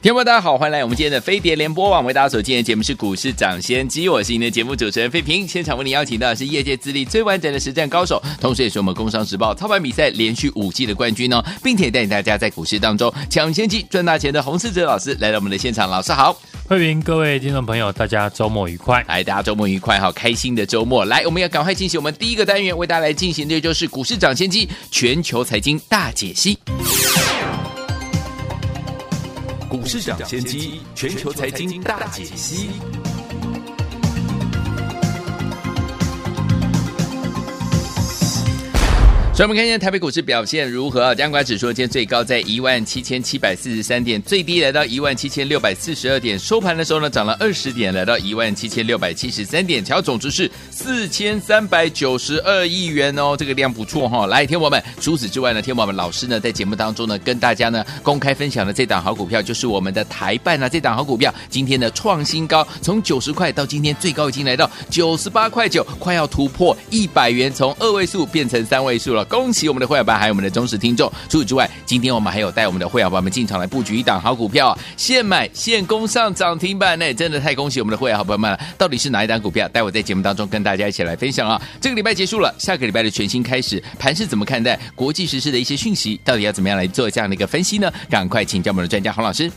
听众朋友大家好，欢迎来我们今天的飞碟联播网，为大家所见的节目是股市涨先机，我是您的节目主持人费平。现场为您邀请到的是业界资历最完整的实战高手，同时也是我们工商时报操盘比赛连续五季的冠军哦，并且带领大家在股市当中抢先机赚大钱的洪士哲老师来到我们的现场，老师好，费平，各位听众朋友，大家周末愉快，来，大家周末愉快，好开心的周末，来，我们要赶快进行我们第一个单元，为大家来进行的就是股市涨先机全球财经大解析。股市涨先机，全球财经大解析。所以我们看一下台北股市表现如何？加权指数今天最高在一万七千七百四十三点，最低来到一万七千六百四十二点，收盘的时候呢涨了二十点，来到一万七千六百七十三点，成交总值是四千三百九十二亿元哦，这个量不错哈、哦。来，天宝们，除此之外呢，天宝们老师呢在节目当中呢跟大家呢公开分享的这档好股票就是我们的台办啊，这档好股票今天的创新高，从九十块到今天最高已经来到九十八块九，快要突破一百元，从二位数变成三位数了。恭喜我们的会员班，还有我们的忠实听众。除此之外，今天我们还有带我们的会员班们进场来布局一档好股票，现买现攻上涨停板，那也真的太恭喜我们的会员好朋友们了。到底是哪一档股票？待会在节目当中跟大家一起来分享啊！这个礼拜结束了，下个礼拜的全新开始，盘是怎么看待国际时事的一些讯息？到底要怎么样来做这样的一个分析呢？赶快请教我们的专家洪老师。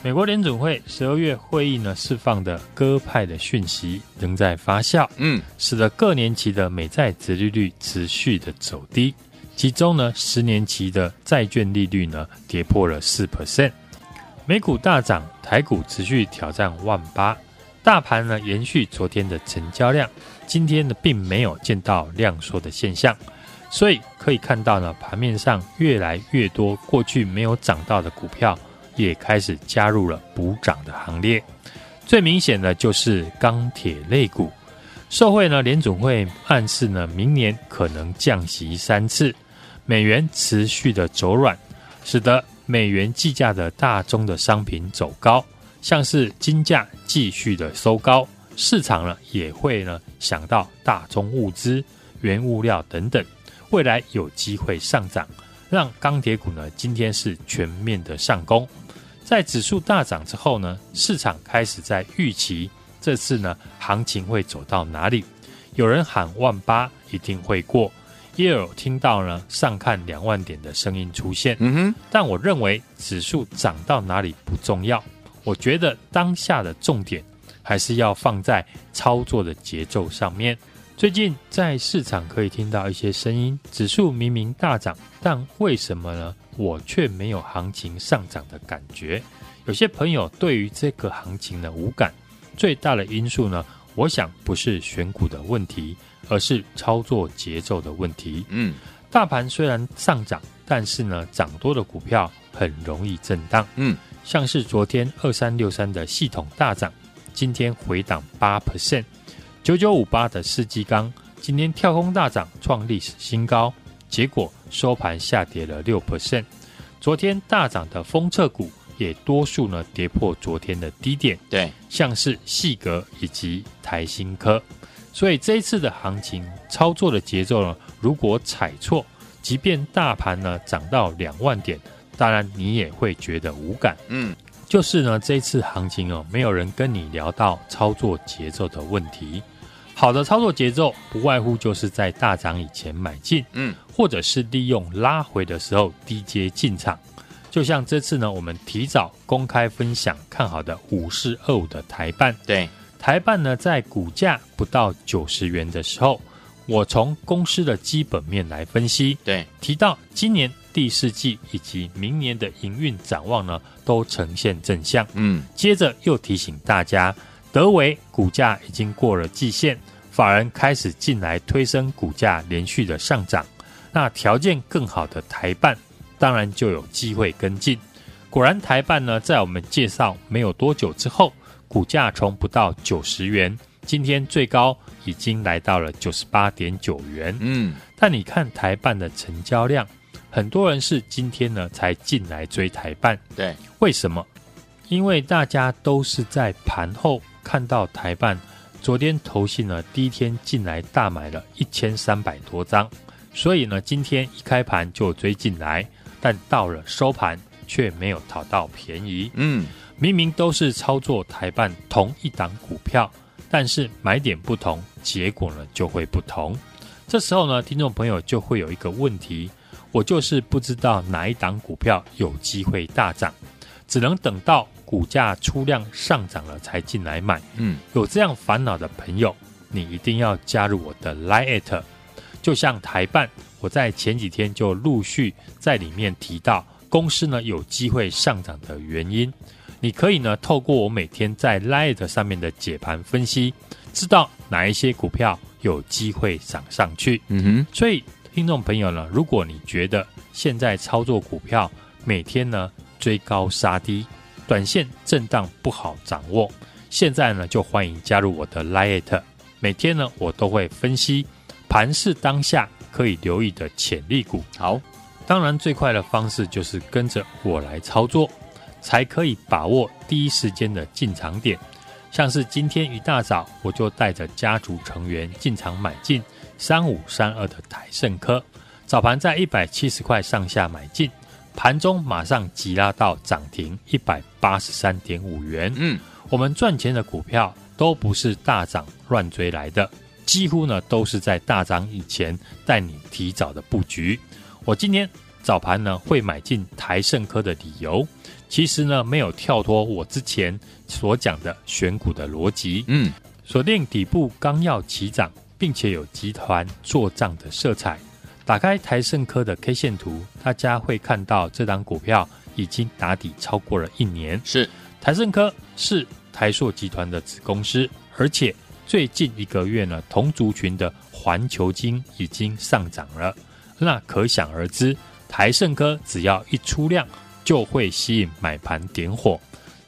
美国联准会十二月会议呢释放的鸽派的讯息仍在发酵，嗯，使得各年期的美债殖利率持续的走低，其中呢十年期的债券利率呢跌破了四。percent，美股大涨，台股持续挑战万八，大盘呢延续昨天的成交量，今天呢并没有见到量缩的现象，所以可以看到呢盘面上越来越多过去没有涨到的股票。也开始加入了补涨的行列，最明显的就是钢铁类股。受惠呢，联总会暗示呢，明年可能降息三次，美元持续的走软，使得美元计价的大宗的商品走高，像是金价继续的收高，市场呢也会呢想到大宗物资、原物料等等，未来有机会上涨，让钢铁股呢今天是全面的上攻。在指数大涨之后呢，市场开始在预期这次呢行情会走到哪里？有人喊万八一定会过，也有听到呢上看两万点的声音出现。嗯哼，但我认为指数涨到哪里不重要，我觉得当下的重点还是要放在操作的节奏上面。最近在市场可以听到一些声音，指数明明大涨，但为什么呢？我却没有行情上涨的感觉。有些朋友对于这个行情呢无感，最大的因素呢，我想不是选股的问题，而是操作节奏的问题。嗯，大盘虽然上涨，但是呢，涨多的股票很容易震荡。嗯，像是昨天二三六三的系统大涨，今天回档八 percent；九九五八的世纪钢今天跳空大涨，创历史新高。结果收盘下跌了六。percent，昨天大涨的封测股也多数呢跌破昨天的低点，对，像是细格以及台新科，所以这一次的行情操作的节奏呢，如果踩错，即便大盘呢涨到两万点，当然你也会觉得无感，嗯，就是呢这一次行情哦，没有人跟你聊到操作节奏的问题。好的操作节奏不外乎就是在大涨以前买进，嗯，或者是利用拉回的时候低阶进场。就像这次呢，我们提早公开分享看好的五四二五的台办，对，台办呢在股价不到九十元的时候，我从公司的基本面来分析，对，提到今年第四季以及明年的营运展望呢都呈现正向，嗯，接着又提醒大家。德维股价已经过了季线，法人开始进来推升股价，连续的上涨。那条件更好的台办，当然就有机会跟进。果然，台办呢，在我们介绍没有多久之后，股价从不到九十元，今天最高已经来到了九十八点九元。嗯，但你看台办的成交量，很多人是今天呢才进来追台办。对，为什么？因为大家都是在盘后看到台办，昨天投信呢第一天进来大买了一千三百多张，所以呢今天一开盘就追进来，但到了收盘。却没有讨到便宜。嗯，明明都是操作台办同一档股票，但是买点不同，结果呢就会不同。这时候呢，听众朋友就会有一个问题：我就是不知道哪一档股票有机会大涨，只能等到股价出量上涨了才进来买。嗯，有这样烦恼的朋友，你一定要加入我的 Line。就像台办，我在前几天就陆续在里面提到。公司呢有机会上涨的原因，你可以呢透过我每天在 Light 上面的解盘分析，知道哪一些股票有机会涨上去。嗯哼，所以听众朋友呢，如果你觉得现在操作股票每天呢追高杀低，短线震荡不好掌握，现在呢就欢迎加入我的 Light，每天呢我都会分析盘势当下可以留意的潜力股。好。当然，最快的方式就是跟着我来操作，才可以把握第一时间的进场点。像是今天一大早，我就带着家族成员进场买进三五三二的台盛科，早盘在一百七十块上下买进，盘中马上急拉到涨停一百八十三点五元。嗯，我们赚钱的股票都不是大涨乱追来的，几乎呢都是在大涨以前带你提早的布局。我今天早盘呢会买进台盛科的理由，其实呢没有跳脱我之前所讲的选股的逻辑。嗯，锁定底部刚要起涨，并且有集团做账的色彩。打开台盛科的 K 线图，大家会看到这档股票已经打底超过了一年。是台盛科是台塑集团的子公司，而且最近一个月呢，同族群的环球金已经上涨了。那可想而知，台盛科只要一出量，就会吸引买盘点火。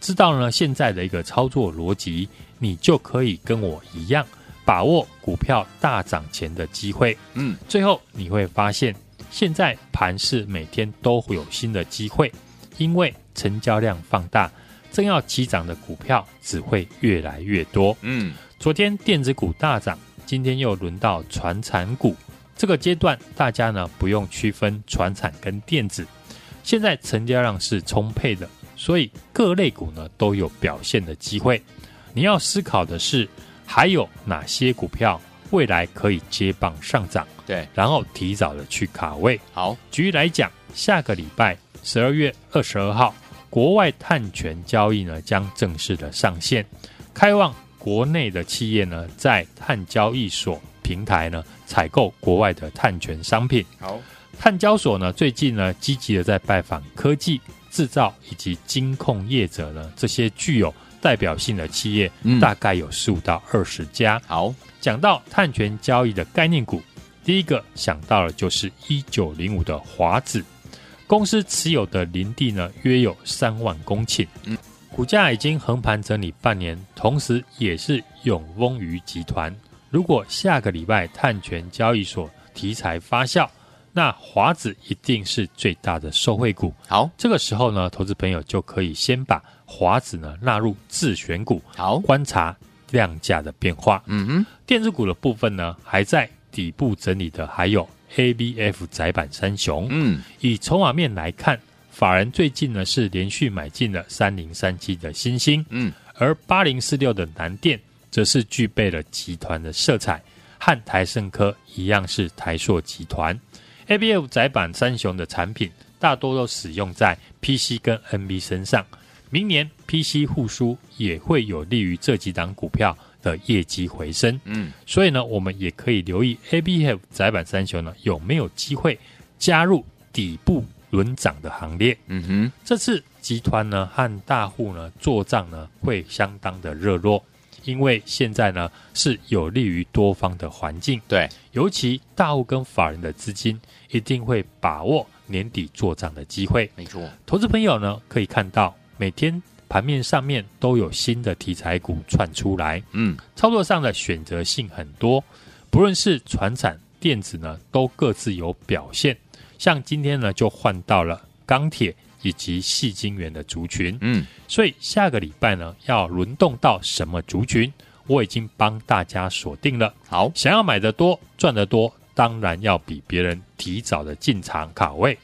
知道呢现在的一个操作逻辑，你就可以跟我一样，把握股票大涨前的机会。嗯，最后你会发现，现在盘市每天都会有新的机会，因为成交量放大，正要起涨的股票只会越来越多。嗯，昨天电子股大涨，今天又轮到传产股。这个阶段，大家呢不用区分传产跟电子，现在成交量是充沛的，所以各类股呢都有表现的机会。你要思考的是，还有哪些股票未来可以接棒上涨？对，然后提早的去卡位。好，举例来讲，下个礼拜十二月二十二号，国外碳权交易呢将正式的上线，开放国内的企业呢在碳交易所。平台呢，采购国外的碳权商品。好，碳交所呢，最近呢，积极的在拜访科技、制造以及金控业者呢，这些具有代表性的企业，嗯、大概有十五到二十家。好，讲到碳权交易的概念股，第一个想到的就是一九零五的华子公司持有的林地呢，约有三万公顷。嗯，股价已经横盘整理半年，同时也是永丰余集团。如果下个礼拜碳权交易所题材发酵，那华子一定是最大的受惠股。好，这个时候呢，投资朋友就可以先把华子呢纳入自选股，好观察量价的变化。嗯哼，电子股的部分呢，还在底部整理的还有 ABF 窄板三雄。嗯，以筹码面来看，法人最近呢是连续买进了三零三七的新星，嗯，而八零四六的南电。则是具备了集团的色彩，和台盛科一样是台硕集团。ABF 窄板三雄的产品大多都使用在 PC 跟 NB 身上，明年 PC 复苏也会有利于这几档股票的业绩回升。嗯，所以呢，我们也可以留意 ABF 载板三雄呢有没有机会加入底部轮涨的行列。嗯哼，这次集团呢和大户呢做账呢会相当的热络。因为现在呢是有利于多方的环境。对，尤其大户跟法人的资金一定会把握年底做账的机会。没错，投资朋友呢可以看到每天盘面上面都有新的题材股串出来，嗯，操作上的选择性很多，不论是传产、电子呢，都各自有表现。像今天呢就换到了钢铁。以及细晶圆的族群，嗯，所以下个礼拜呢，要轮动到什么族群，我已经帮大家锁定了。好，想要买的多、赚得多，当然要比别人提早的进场卡位。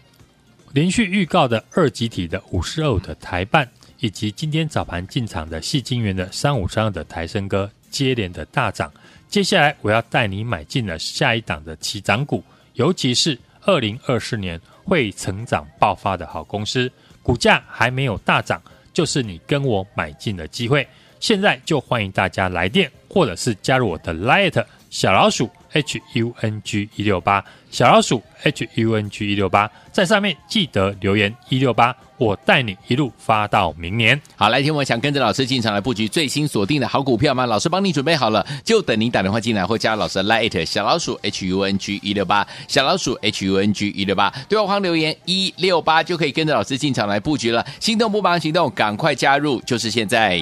连续预告的二级体的五十二的台半，以及今天早盘进场的细晶圆的三五三二的台胜哥接连的大涨。接下来我要带你买进了下一档的起涨股，尤其是二零二四年。会成长爆发的好公司，股价还没有大涨，就是你跟我买进的机会。现在就欢迎大家来电，或者是加入我的 Line 小老鼠 H U N G 一六八，小老鼠 H U N G 一六八，在上面记得留言一六八，我带你一路发到明年。好，来听我想跟着老师进场来布局最新锁定的好股票吗？老师帮你准备好了，就等您打电话进来或加老师的 Light 小老鼠 H U N G 一六八，小老鼠 H U N G 一六八，对话框留言一六八就可以跟着老师进场来布局了。心动不忙行动，赶快加入，就是现在。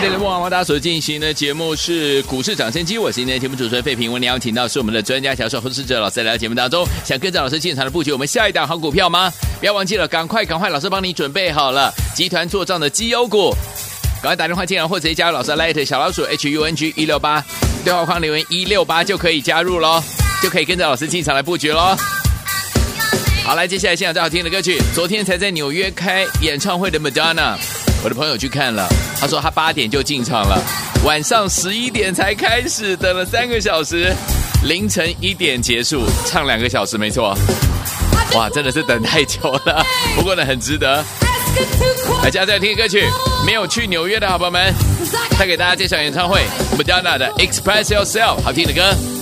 今天的梦王大家所进行的节目是股市涨先机，我是今天的节目主持人费平。我们邀请到是我们的专家教授洪士哲老师来到节目当中，想跟着老师进场的布局我们下一档好股票吗？不要忘记了，赶快赶快，老师帮你准备好了，集团做账的绩优股，赶快打电话进来或者加入老师的 Light 小老鼠 H U N G 一六八，对话框留言一六八就可以加入喽，就可以跟着老师进场来布局喽。好，来接下来现场最好听的歌曲，昨天才在纽约开演唱会的 Madonna。我的朋友去看了，他说他八点就进场了，晚上十一点才开始，等了三个小时，凌晨一点结束，唱两个小时没错，哇，真的是等太久了，不过呢很值得。来，接下来听歌曲，没有去纽约的好朋友们，再给大家介绍演唱会，Madonna 的 Express Yourself，好听的歌。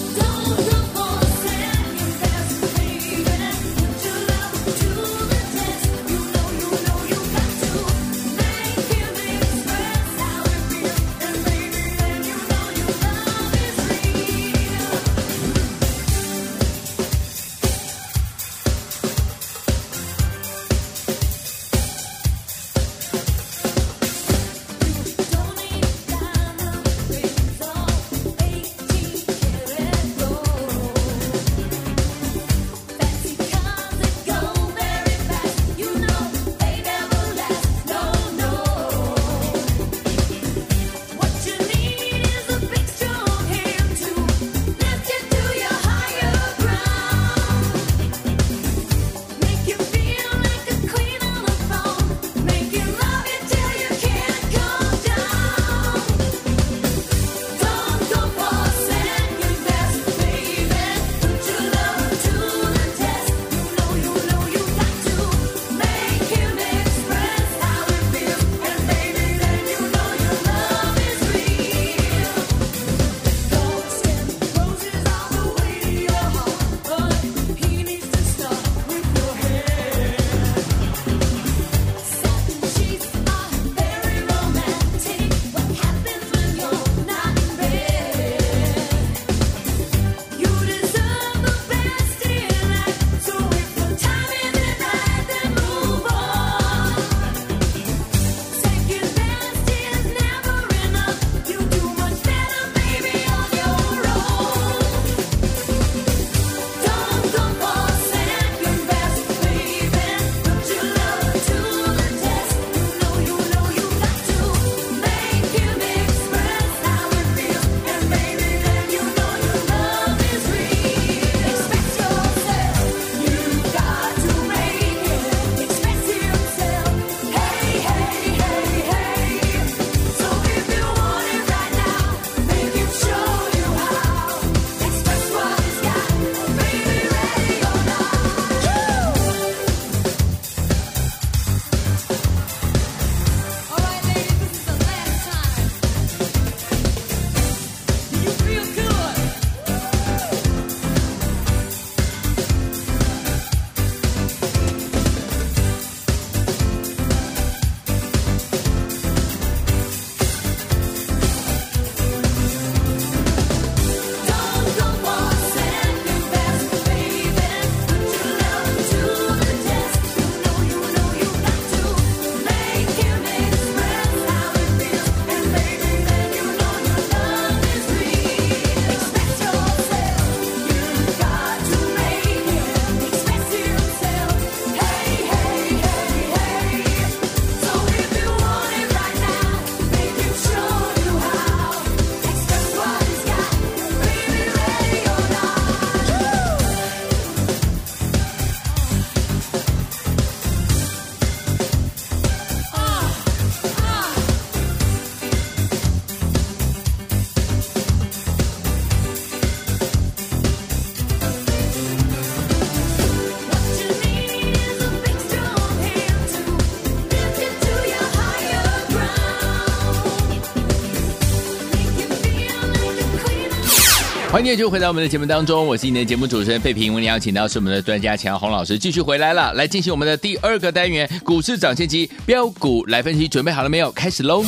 欢迎就回到我们的节目当中，我是你的节目主持人费平。为你邀请到是我们的专家强洪老师继续回来了，来进行我们的第二个单元股市涨先机标股来分析，准备好了没有？开始喽！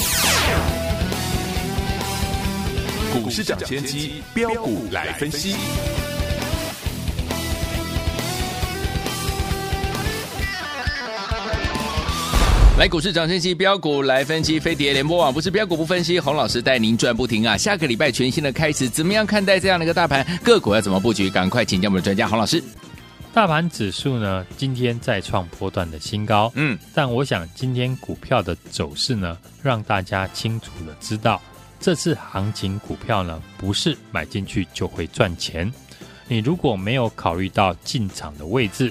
股市涨先机标股来分析。来股市涨先机标股来分析，飞碟联播网不是标股不分析，洪老师带您赚不停啊！下个礼拜全新的开始，怎么样看待这样的一个大盘个股要怎么布局？赶快请教我们的专家洪老师。大盘指数呢，今天再创波段的新高，嗯，但我想今天股票的走势呢，让大家清楚的知道，这次行情股票呢，不是买进去就会赚钱。你如果没有考虑到进场的位置，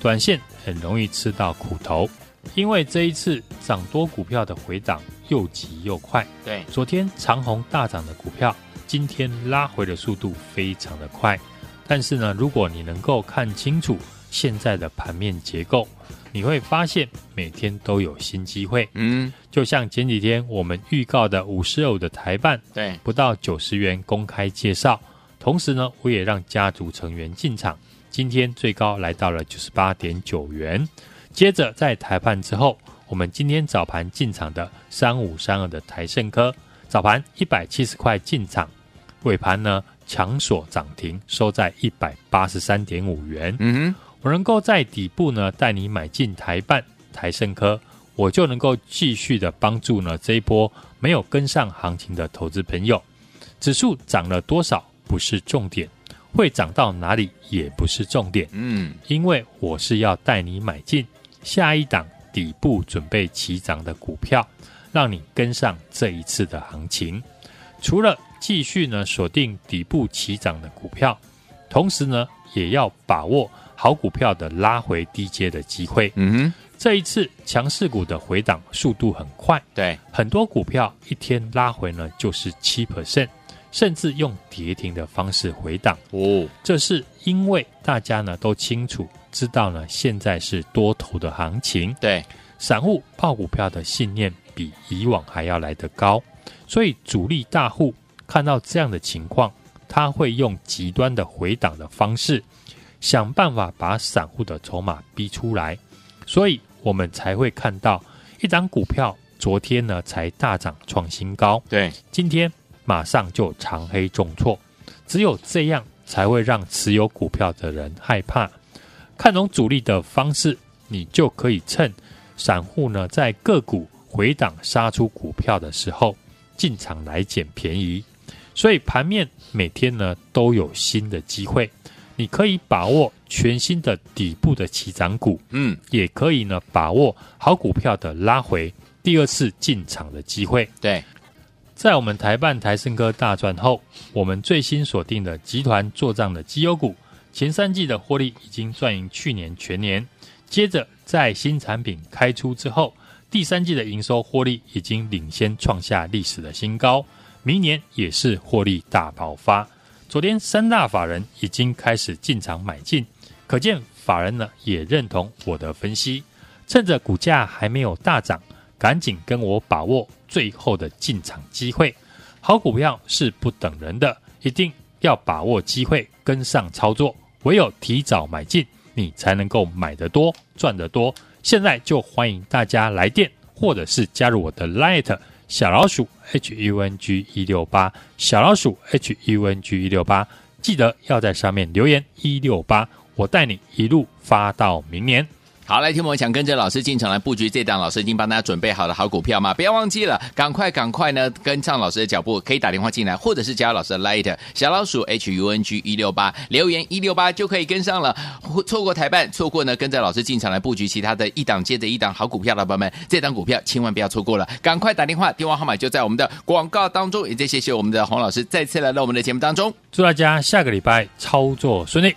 短线很容易吃到苦头。因为这一次涨多股票的回档又急又快，对，昨天长虹大涨的股票，今天拉回的速度非常的快。但是呢，如果你能够看清楚现在的盘面结构，你会发现每天都有新机会。嗯，就像前几天我们预告的五十欧的台办，对，不到九十元公开介绍，同时呢，我也让家族成员进场，今天最高来到了九十八点九元。接着在台盘之后，我们今天早盘进场的三五三二的台盛科，早盘一百七十块进场，尾盘呢强锁涨停，收在一百八十三点五元。嗯哼，我能够在底部呢带你买进台半台盛科，我就能够继续的帮助呢这一波没有跟上行情的投资朋友。指数涨了多少不是重点，会涨到哪里也不是重点。嗯，因为我是要带你买进。下一档底部准备起涨的股票，让你跟上这一次的行情。除了继续呢锁定底部起涨的股票，同时呢也要把握好股票的拉回低阶的机会。嗯哼，这一次强势股的回档速度很快，对，很多股票一天拉回呢就是七 percent，甚至用跌停的方式回档。哦，这是因为大家呢都清楚。知道呢，现在是多头的行情，对，散户抱股票的信念比以往还要来得高，所以主力大户看到这样的情况，他会用极端的回档的方式，想办法把散户的筹码逼出来，所以我们才会看到一档股票昨天呢才大涨创新高，对，今天马上就长黑重挫，只有这样才会让持有股票的人害怕。看懂主力的方式，你就可以趁散户呢在个股回档杀出股票的时候进场来捡便宜。所以盘面每天呢都有新的机会，你可以把握全新的底部的起涨股，嗯，也可以呢把握好股票的拉回第二次进场的机会。对，在我们台办台胜科大赚后，我们最新锁定的集团做账的绩优股。前三季的获利已经赚赢去年全年，接着在新产品开出之后，第三季的营收获利已经领先创下历史的新高，明年也是获利大爆发。昨天三大法人已经开始进场买进，可见法人呢也认同我的分析，趁着股价还没有大涨，赶紧跟我把握最后的进场机会。好股票是不等人的，一定要把握机会跟上操作。唯有提早买进，你才能够买得多，赚得多。现在就欢迎大家来电，或者是加入我的 Light 小老鼠 H U N G 一六八小老鼠 H U N G 一六八，记得要在上面留言一六八，我带你一路发到明年。好，来听我们想跟着老师进场来布局这档，老师已经帮大家准备好了好股票吗？不要忘记了，赶快赶快呢，跟上老师的脚步，可以打电话进来，或者是加老师的 Light 小老鼠 H U N G 一六八留言一六八就可以跟上了。错过台办，错过呢，跟着老师进场来布局其他的一档接着一档好股票老板们，这档股票千万不要错过了，赶快打电话，电话号码就在我们的广告当中。也再谢谢我们的洪老师再次来到我们的节目当中，祝大家下个礼拜操作顺利。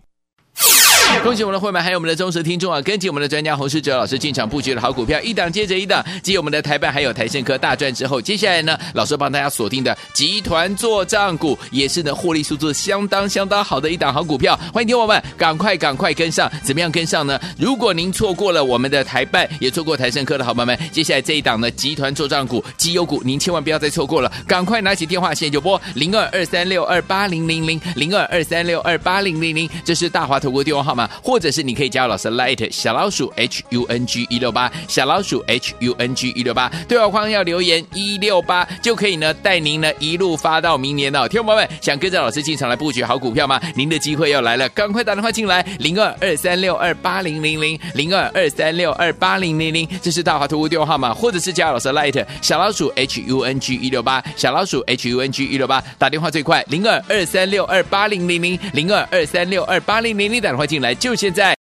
恭喜我们的会员，还有我们的忠实听众啊！跟紧我们的专家洪世哲老师进场布局的好股票，一档接着一档。继我们的台办还有台盛科大赚之后，接下来呢，老师帮大家锁定的集团作帐股，也是呢获利数字相当相当好的一档好股票。欢迎听我们赶快赶快跟上，怎么样跟上呢？如果您错过了我们的台办，也错过台盛科的好朋友们，接下来这一档呢集团作帐股、绩优股，您千万不要再错过了，赶快拿起电话，现在就拨零二二三六二八零零零零二二三六二八零零零，这是大华投顾电话号码。或者是你可以加入老师 Light 小老鼠 H U N G 一六八小老鼠 H U N G 一六八对话框要留言一六八就可以呢带您呢一路发到明年了。听众朋友们想跟着老师进场来布局好股票吗？您的机会要来了，赶快打电话进来零二二三六二八零零零零二二三六二八零零零这是大华投顾电话号码，或者是加入老师 Light 小老鼠 H U N G 一六八小老鼠 H U N G 一六八打电话最快零二二三六二八零零零零二二三六二八零零零打电话进来就现在。